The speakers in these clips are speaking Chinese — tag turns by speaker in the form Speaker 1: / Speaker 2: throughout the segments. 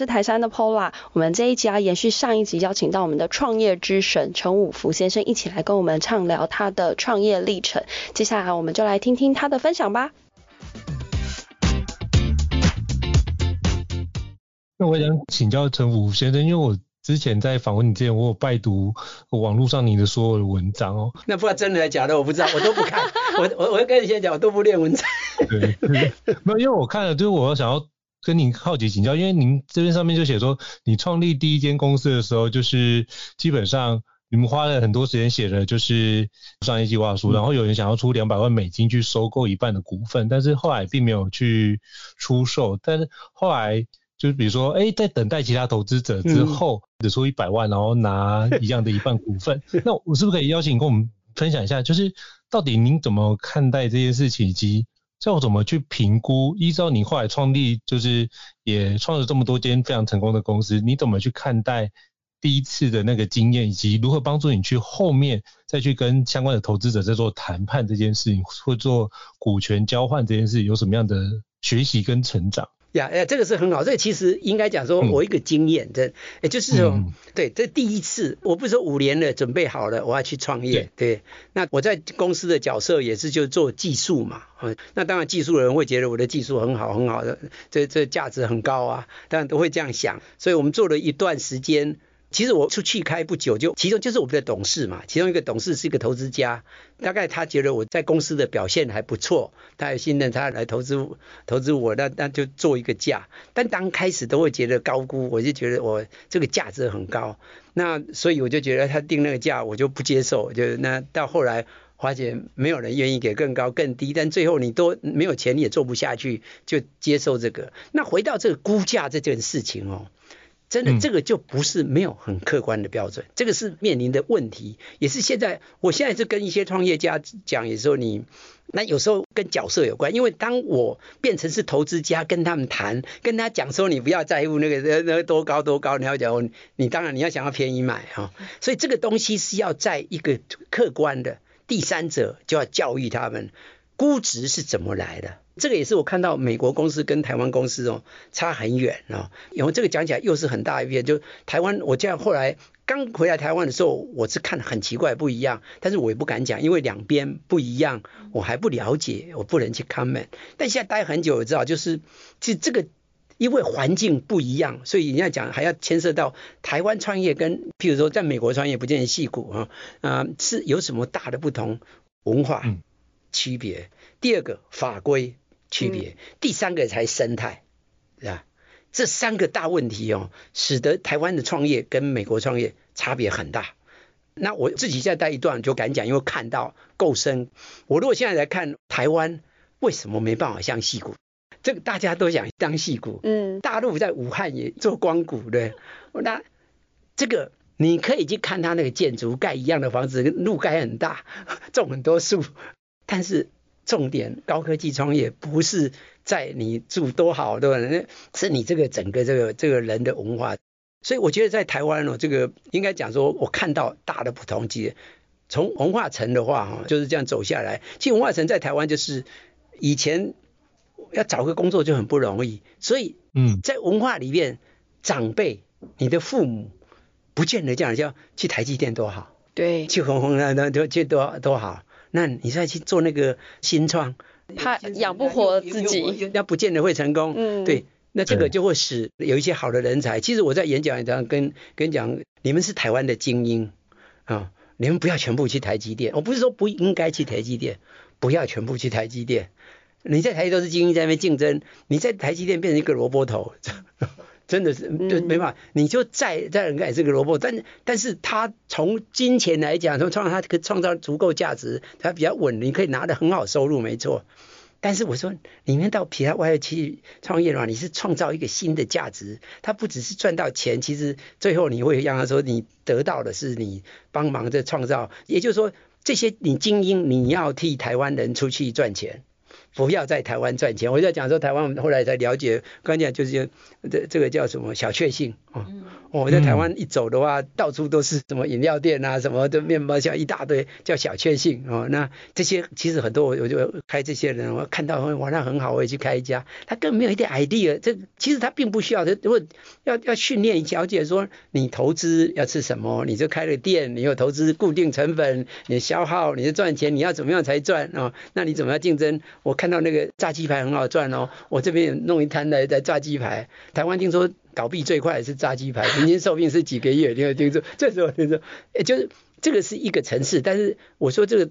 Speaker 1: 是台山的 Pola，我们这一集啊，延续上一集，邀请到我们的创业之神陈武福先生一起来跟我们畅聊他的创业历程。接下来我们就来听听他的分享吧。
Speaker 2: 那我想请教陈武福先生，因为我之前在访问你之前，我有拜读网络上你的所有的文章哦。
Speaker 3: 那不知道真的还假的，我不知道，我都不看。我我我跟你先讲，我都不练文章。
Speaker 2: 对，没有，因为我看了，就是我想要。跟您好奇请教，因为您这边上面就写说，你创立第一间公司的时候，就是基本上你们花了很多时间写的就是商业计划书，然后有人想要出两百万美金去收购一半的股份，但是后来并没有去出售，但是后来就是比如说，哎，在等待其他投资者之后，只出一百万，然后拿一样的一半股份，那我是不是可以邀请你跟我们分享一下，就是到底您怎么看待这件事情以及？叫我怎么去评估？依照你后来创立，就是也创了这么多间非常成功的公司，你怎么去看待第一次的那个经验，以及如何帮助你去后面再去跟相关的投资者在做谈判这件事情，或做股权交换这件事，有什么样的学习跟成长？
Speaker 3: 呀，哎，这个是很好。这个其实应该讲说，我一个经验，这、嗯，也就是说，嗯、对，这第一次，我不是说五年了，准备好了，我要去创业，对，对。那我在公司的角色也是就做技术嘛，嗯，那当然技术的人会觉得我的技术很好，很好的，这这价值很高啊，当然都会这样想。所以我们做了一段时间。其实我出去开不久就，其中就是我们的董事嘛，其中一个董事是一个投资家，大概他觉得我在公司的表现还不错，他也信任他来投资投资我，那那就做一个价。但刚开始都会觉得高估，我就觉得我这个价值很高，那所以我就觉得他定那个价我就不接受，就那到后来发现没有人愿意给更高更低，但最后你都没有钱你也做不下去，就接受这个。那回到这个估价这件事情哦。真的，这个就不是没有很客观的标准，这个是面临的问题，也是现在，我现在是跟一些创业家讲，有时候你，那有时候跟角色有关，因为当我变成是投资家，跟他们谈，跟他讲说，你不要在乎那个那那多高多高，你要讲，你当然你要想要便宜买哈，所以这个东西是要在一个客观的第三者就要教育他们，估值是怎么来的。这个也是我看到美国公司跟台湾公司哦差很远哦，然后这个讲起来又是很大一片。就台湾，我这样后来刚回来台湾的时候，我是看很奇怪不一样，但是我也不敢讲，因为两边不一样，我还不了解，我不能去 comment。但现在待很久，我知道就是其实这个因为环境不一样，所以人家讲还要牵涉到台湾创业跟譬如说在美国创业不见得细股啊啊是有什么大的不同文化区别。第二个法规。区别，第三个才生态，是吧？这三个大问题哦，使得台湾的创业跟美国创业差别很大。那我自己再待一段就敢讲，因为看到够深。我如果现在来看台湾，为什么没办法像戏骨？这个大家都想当戏骨，嗯，大陆在武汉也做光谷，的。那这个你可以去看它那个建筑，盖一样的房子，路盖很大，种很多树，但是。重点高科技创业不是在你住多好，对吧？那是你这个整个这个这个人的文化。所以我觉得在台湾哦，这个应该讲说，我看到大的不同，其实从文化城的话哈，就是这样走下来。其实文化城在台湾就是以前要找个工作就很不容易，所以嗯，在文化里面，长辈你的父母不见得这样，叫去台积电多好，
Speaker 1: 对，
Speaker 3: 去红红那那就去多多好。那你再去做那个新创，
Speaker 1: 怕养不活自己，
Speaker 3: 那不见得会成功。嗯，对，那这个就会使有一些好的人才。其实我在演讲上跟跟讲，你们是台湾的精英啊，你们不要全部去台积电。我不是说不应该去台积电，不要全部去台积电。你在台积都是精英在那边竞争，你在台积电变成一个萝卜头。真的是就没办法，你就再再人改这个萝卜，但但是他从金钱来讲，从创造他可创造足够价值，他比较稳，你可以拿得很好收入，没错。但是我说，里面到其他外去创业的话，你是创造一个新的价值，他不只是赚到钱，其实最后你会让他说，你得到的是你帮忙在创造，也就是说，这些你精英，你要替台湾人出去赚钱。不要在台湾赚钱。我在讲说台湾，我们后来才了解，关键就是这这个叫什么小确幸啊。我在台湾一走的话，到处都是什么饮料店啊，什么的面包箱一大堆，叫小确幸哦。那这些其实很多，我我就开这些人，我看到哇，那很好，我也去开一家。他根本没有一点 idea，这其实他并不需要。他如果要要训练小姐说，你投资要吃什么，你就开了店，你有投资固定成本，你消耗，你就赚钱，你要怎么样才赚啊？那你怎么样竞争？我看到那个炸鸡排很好赚哦，我这边也弄一摊来在炸鸡排。台湾听说。倒闭最快的是炸鸡排，平均寿命是几个月？你有听说？这时候听说，哎，就是这个是一个城市，但是我说这个，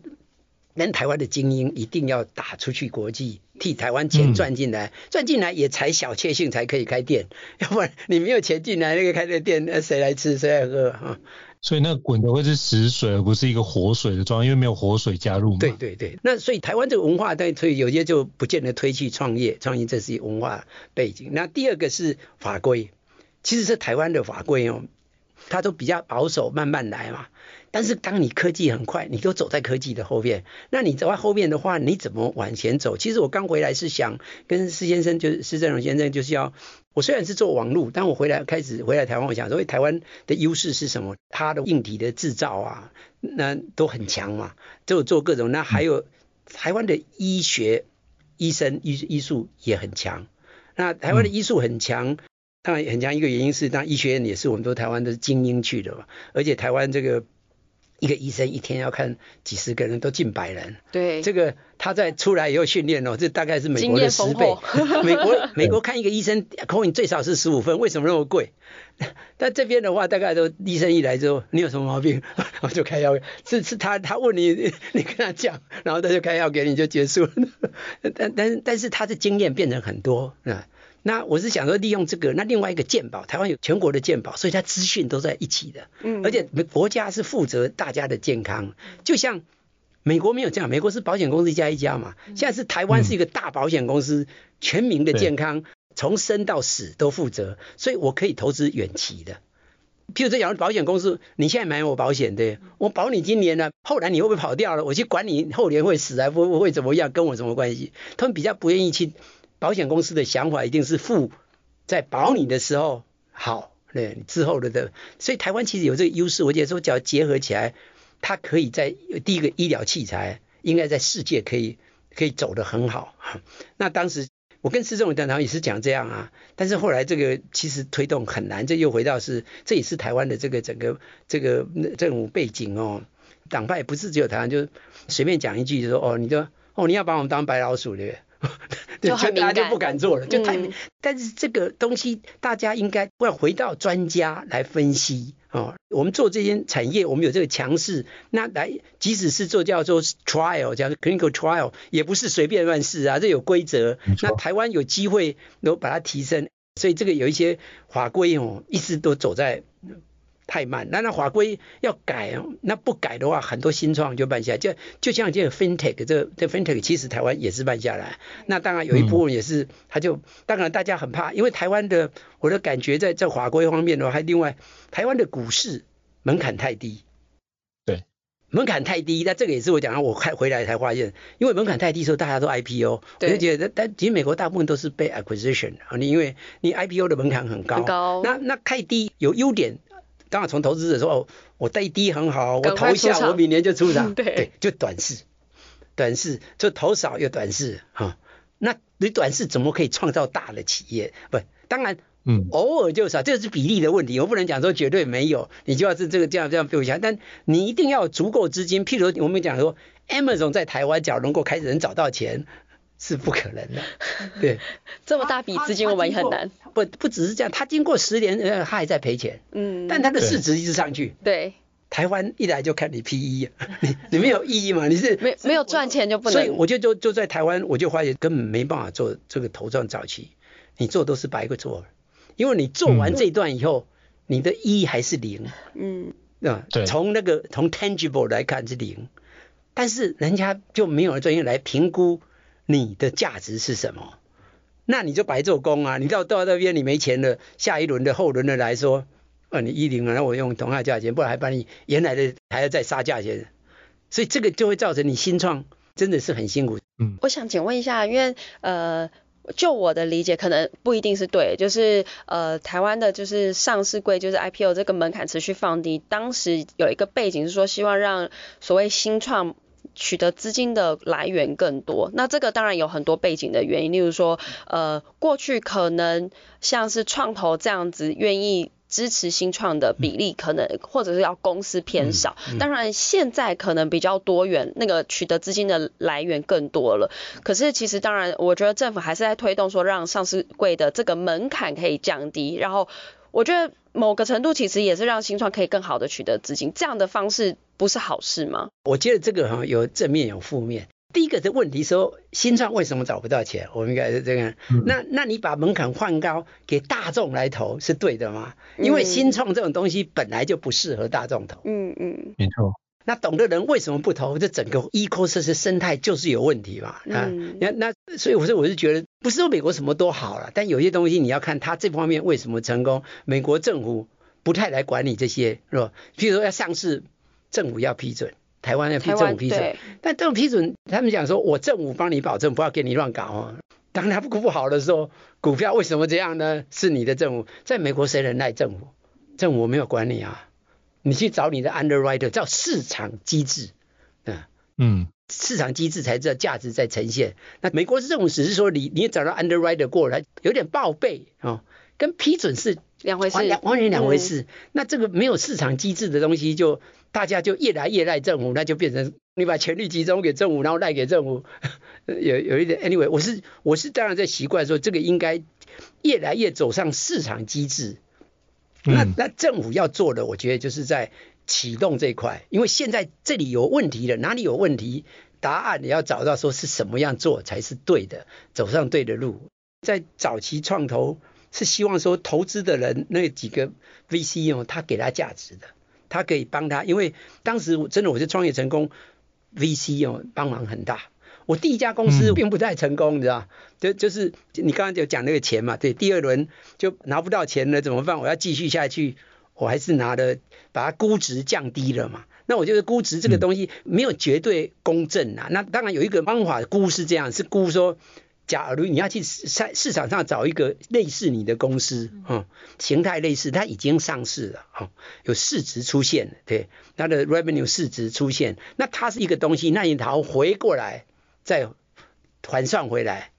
Speaker 3: 连台湾的精英一定要打出去国际，替台湾钱赚进来，赚进来也才小确幸才可以开店，要不然你没有钱进来，那个开的店，那谁来吃，谁来喝啊？
Speaker 2: 所以那滚的会是死水，而不是一个活水的状态，因为没有活水加入嘛。
Speaker 3: 对对对，那所以台湾这个文化，但所以有些就不见得推去创业，创业这是一文化背景。那第二个是法规，其实是台湾的法规哦，它都比较保守，慢慢来嘛。但是当你科技很快，你都走在科技的后面，那你走在后面的话，你怎么往前走？其实我刚回来是想跟施先生，就是施正荣先生，就是要我虽然是做网络，但我回来开始回来台湾，我想说，台湾的优势是什么？它的硬体的制造啊，那都很强嘛，就做各种。那还有台湾的医学、医生、医医术也很强。那台湾的医术很强，当然很强一个原因是，当然医学院也是我们都台湾的精英去的嘛，而且台湾这个。一个医生一天要看几十个人，都近百人。
Speaker 1: 对，
Speaker 3: 这个他在出来以后训练哦，这大概是美国的十倍。美国美国看一个医生口影最少是十五分，为什么那么贵？但这边的话，大概都医生一来之后，你有什么毛病，我就开药。是是他他问你，你跟他讲，然后他就开药给你就结束了。但但但是他的经验变成很多啊。那我是想说利用这个，那另外一个健保，台湾有全国的健保，所以它资讯都在一起的，嗯，而且国家是负责大家的健康，就像美国没有这样，美国是保险公司一家一家嘛，现在是台湾是一个大保险公司，全民的健康从生到死都负责，所以我可以投资远期的，譬如说，假如保险公司你现在买我保险对，我保你今年呢，后来你会不会跑掉了？我去管你后年会死还不会怎么样，跟我什么关系？他们比较不愿意去。保险公司的想法一定是付在保你的时候好，那，之后的的，所以台湾其实有这个优势，我觉得说只要结合起来，它可以在第一个医疗器材应该在世界可以可以走得很好。那当时我跟施政委谈谈也是讲这样啊，但是后来这个其实推动很难，这又回到是这也是台湾的这个整个这个政府背景哦，党派不是只有台湾，就随便讲一句就说哦，你就哦你要把我们当白老鼠对不对？对，就大家就不敢做了，就太。嗯、但是这个东西，大家应该要回到专家来分析哦。我们做这些产业，我们有这个强势，那来即使是做叫做 trial，叫做 clinical trial，也不是随便乱试啊，这有规则。那台湾有机会能把它提升，所以这个有一些法规哦，一直都走在。太慢，那那法规要改，那不改的话，很多新创就慢下来。就就像这个 FinTech，这这 FinTech 其实台湾也是慢下来。那当然有一部分也是，他就当然大家很怕，因为台湾的我的感觉在在法规方面的话，还另外台湾的股市门槛太低。
Speaker 2: 对，
Speaker 3: 门槛太低，那这个也是我讲，我开回来才发现，因为门槛太低的时候大家都 IPO，我就觉得，但其实美国大部分都是被 acquisition 啊，你因为你 IPO 的门槛很高，
Speaker 1: 很高，
Speaker 3: 那那太低有优点。当然从投资者说哦，我低低很好，我投一下，我明年就出场，
Speaker 1: 对
Speaker 3: 对，就短视，短视就投少又短视哈。那你短视怎么可以创造大的企业？不，当然。嗯，偶尔就少，这是比例的问题，我不能讲说绝对没有，你就要是这个这样这样比不起来，但你一定要有足够资金。譬如我们讲说，Amazon 在台湾，假如能够开始能找到钱，是不可能的。对，
Speaker 1: 这么大笔资金我们也很难。
Speaker 3: 不不只是这样，他经过十年，他还在赔钱。嗯，但他的市值一直上去。
Speaker 1: 对，
Speaker 3: 台湾一来就看你 PE，你你没有意义嘛？你是
Speaker 1: 没没有赚钱就不能。
Speaker 3: 所以我就就就在台湾，我就发现根本没办法做这个头创早期，你做都是白个做。因为你做完这一段以后，嗯、你的 E 还是零，嗯，啊，对，从那个从 tangible 来看是零，但是人家就没有专业来评估你的价值是什么，那你就白做工啊！你到到那边你没钱了，下一轮的后轮的来说，啊，你一零啊，那我用同样价钱，不然还把你原来的还要再杀价钱，所以这个就会造成你新创真的是很辛苦。
Speaker 1: 嗯，我想请问一下，因为呃。就我的理解，可能不一定是对，就是呃，台湾的就是上市柜，就是 IPO 这个门槛持续放低。当时有一个背景是说，希望让所谓新创取得资金的来源更多。那这个当然有很多背景的原因，例如说，呃，过去可能像是创投这样子愿意。支持新创的比例可能，或者是要公司偏少。当然，现在可能比较多元，那个取得资金的来源更多了。可是，其实当然，我觉得政府还是在推动说，让上市柜的这个门槛可以降低。然后，我觉得某个程度其实也是让新创可以更好的取得资金。这样的方式不是好事吗？
Speaker 3: 我觉得这个哈有正面有负面。第一个的问题说，新创为什么找不到钱？我们应该是这样。嗯、那那你把门槛换高，给大众来投是对的吗？因为新创这种东西本来就不适合大众投。
Speaker 1: 嗯嗯，
Speaker 2: 没错。
Speaker 3: 那懂的人为什么不投？这整个 ecosystem 生态就是有问题嘛。啊，那、嗯、那所以我说我是觉得，不是说美国什么都好了，但有些东西你要看它这方面为什么成功。美国政府不太来管理这些，是吧？譬如说要上市，政府要批准。台湾要批政府批准，但政府批准，他们讲说，我政府帮你保证，不要给你乱搞哦。当他不不好的时候，股票为什么这样呢？是你的政府，在美国谁能赖政府？政府没有管你啊，你去找你的 underwriter，叫市场机制，嗯嗯，市场机制才知道价值在呈现。那美国政府只是说你你找到 underwriter 过来，有点报备哦，跟批准是两回事，完完全两回事。嗯、那这个没有市场机制的东西就。大家就越来越赖政府，那就变成你把权力集中给政府，然后赖给政府，有有一点。Anyway，我是我是当然在习惯说这个应该越来越走上市场机制。那那政府要做的，我觉得就是在启动这一块，因为现在这里有问题了，哪里有问题，答案你要找到说是什么样做才是对的，走上对的路。在早期创投是希望说投资的人那几个 VC 哦，他给他价值的。他可以帮他，因为当时真的我是创业成功，VC 哦帮忙很大。我第一家公司并不太成功，你知道？就就是你刚刚就讲那个钱嘛，对，第二轮就拿不到钱了，怎么办？我要继续下去，我还是拿的把它估值降低了嘛。那我觉得估值这个东西没有绝对公正啊。那当然有一个方法估是这样，是估说。假如你要去市市场上找一个类似你的公司，嗯，形态类似，它已经上市了，哦，有市值出现，对，它的 revenue 市值出现，那它是一个东西，那你然后回过来再换算回来，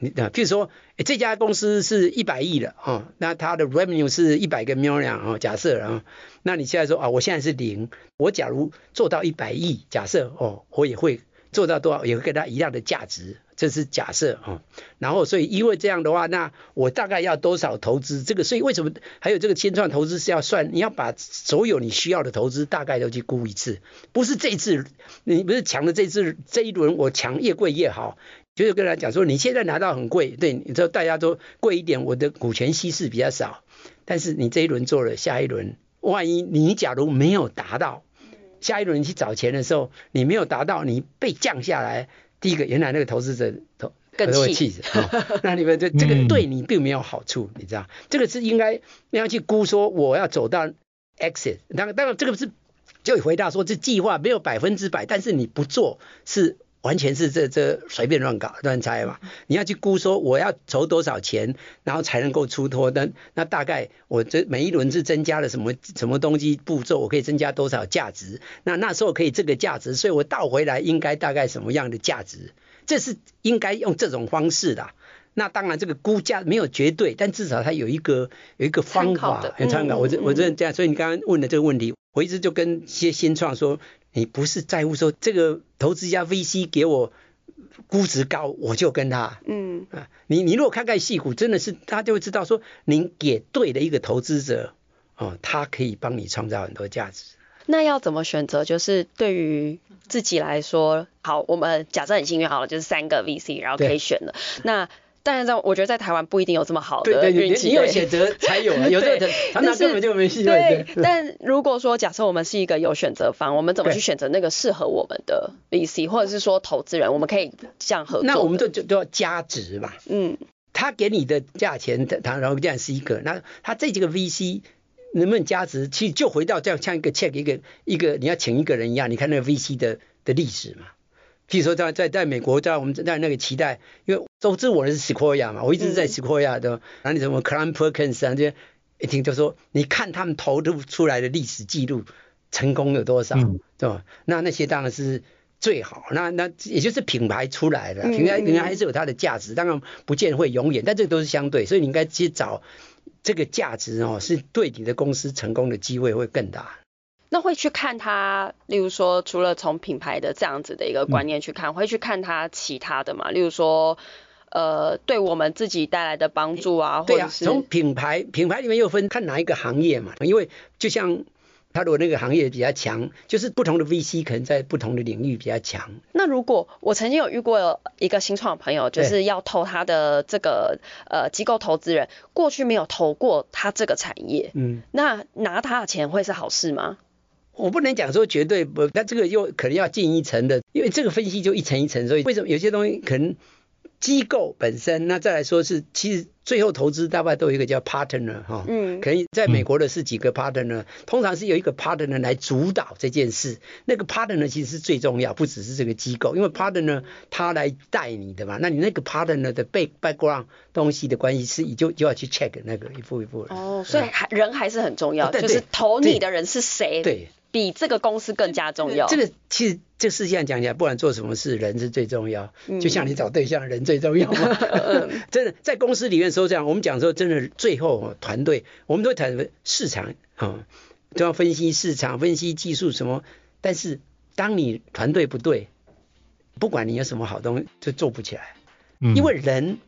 Speaker 3: 你啊，譬如说，这家公司是一百亿的，哦，那它的 revenue 是一百个 million，哦，假设，啊，那你现在说啊，我现在是零，我假如做到一百亿，假设，哦，我也会做到多少，也会跟它一样的价值。这是假设啊，然后所以因为这样的话，那我大概要多少投资？这个所以为什么还有这个新创投资是要算？你要把所有你需要的投资大概都去估一次，不是这一次你不是抢的这次这一轮我抢越贵越好，就是跟他讲说你现在拿到很贵，对，你知道大家都贵一点，我的股权稀释比较少，但是你这一轮做了，下一轮万一你假如没有达到，下一轮你去找钱的时候你没有达到，你被降下来。第一个，原来那个投资者投更气死，那你们这这个对你并没有好处，你知道？这个是应该你要去估说我要走到 exit，当然当然这个是就回答说这计划没有百分之百，但是你不做是完全是这这随便乱搞乱猜嘛。你要去估说我要筹多少钱，然后才能够出脱单，那大概我这每一轮是增加了什么什么东西步骤，我可以增加多少价值？那那时候可以这个价值，所以我倒回来应该大概什么样的价值？这是应该用这种方式的。那当然这个估价没有绝对，但至少它有一个有一个方法很参考。我这我这这样，所以你刚刚问的这个问题，我一直就跟一些新创说。你不是在乎说这个投资家 VC 给我估值高，我就跟他，嗯啊，你你如果看看细股，真的是他就会知道说，您给对的一个投资者，哦，他可以帮你创造很多价值。
Speaker 1: 那要怎么选择？就是对于自己来说，好，我们假设很幸运好了，就是三个 VC，然后可以选了。那但是在我觉得在台湾不一定有这么好的运气，
Speaker 3: 你有选择 才有啊，有的常常根本就没机会。
Speaker 1: 对，但如果说假设我们是一个有选择方，我们怎么去选择那个适合我们的 VC，或者是说投资人，我们可以这样合作？
Speaker 3: 那我们就就都要加值嘛。嗯，他给你的价钱，他然后这样是一个，那他这几个 VC 能不能加值？其实就回到这样像一个 check 一个一个你要请一个人一样，你看那个 VC 的的历史嘛。譬如说在在在美国，在我们在那个期待，因为都知我的是 Sequoia 嘛，我一直在 Sequoia 的，哪里什么 Kleiner Perkins 啊这些，一听就说，你看他们投入出来的历史记录，成功有多少，嗯、对吧？那那些当然是最好，那那也就是品牌出来的，品牌品牌还是有它的价值，当然不见会永远，但这个都是相对，所以你应该去找这个价值哦，是对你的公司成功的机会会更大。
Speaker 1: 那会去看他，例如说，除了从品牌的这样子的一个观念去看，嗯、会去看他其他的嘛？例如说，呃，对我们自己带来的帮助啊，或者是
Speaker 3: 从品牌品牌里面又分看哪一个行业嘛？因为就像。他如果那个行业比较强，就是不同的 VC 可能在不同的领域比较强。
Speaker 1: 那如果我曾经有遇过一个新创的朋友，就是要投他的这个呃机构投资人，过去没有投过他这个产业，嗯，那拿他的钱会是好事吗？
Speaker 3: 我不能讲说绝对不，那这个又可能要进一层的，因为这个分析就一层一层，所以为什么有些东西可能？机构本身，那再来说是，其实最后投资大概都有一个叫 partner 哈，嗯，可能在美国的是几个 partner，通常是有一个 partner 来主导这件事，那个 partner 其实是最重要，不只是这个机构，因为 partner 他来带你的嘛，那你那个 partner 的 back background 东西的关系是，你就就要去 check 那个一步一步的。
Speaker 1: 哦，所以还人还是很重要，就是投你的人是谁？对。比这个公司更加重要。
Speaker 3: 这个其实这世界上讲起来，不管做什么事，人是最重要。就像你找对象，人最重要嘛。真的，在公司里面说这样，我们讲说真的，最后团队，我们都会谈市场啊，都要分析市场，分析技术什么。但是当你团队不对，不管你有什么好东西，就做不起来。因为人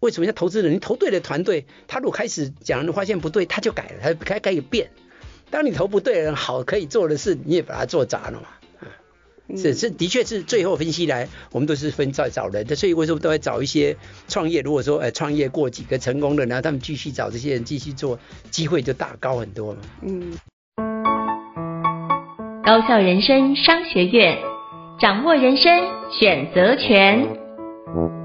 Speaker 3: 为什么要投资人？你投对了团队，他如果开始讲发现不对，他就改了，他开开始变。当你投不对人，好可以做的事，你也把它做砸了嘛。嗯，是是，的确是最后分析来，我们都是分在找人的，所以为什么都会找一些创业？如果说呃创业过几个成功的，然后他们继续找这些人继续做，机会就大高很多嘛。嗯。
Speaker 4: 高校人生商学院，掌握人生选择权。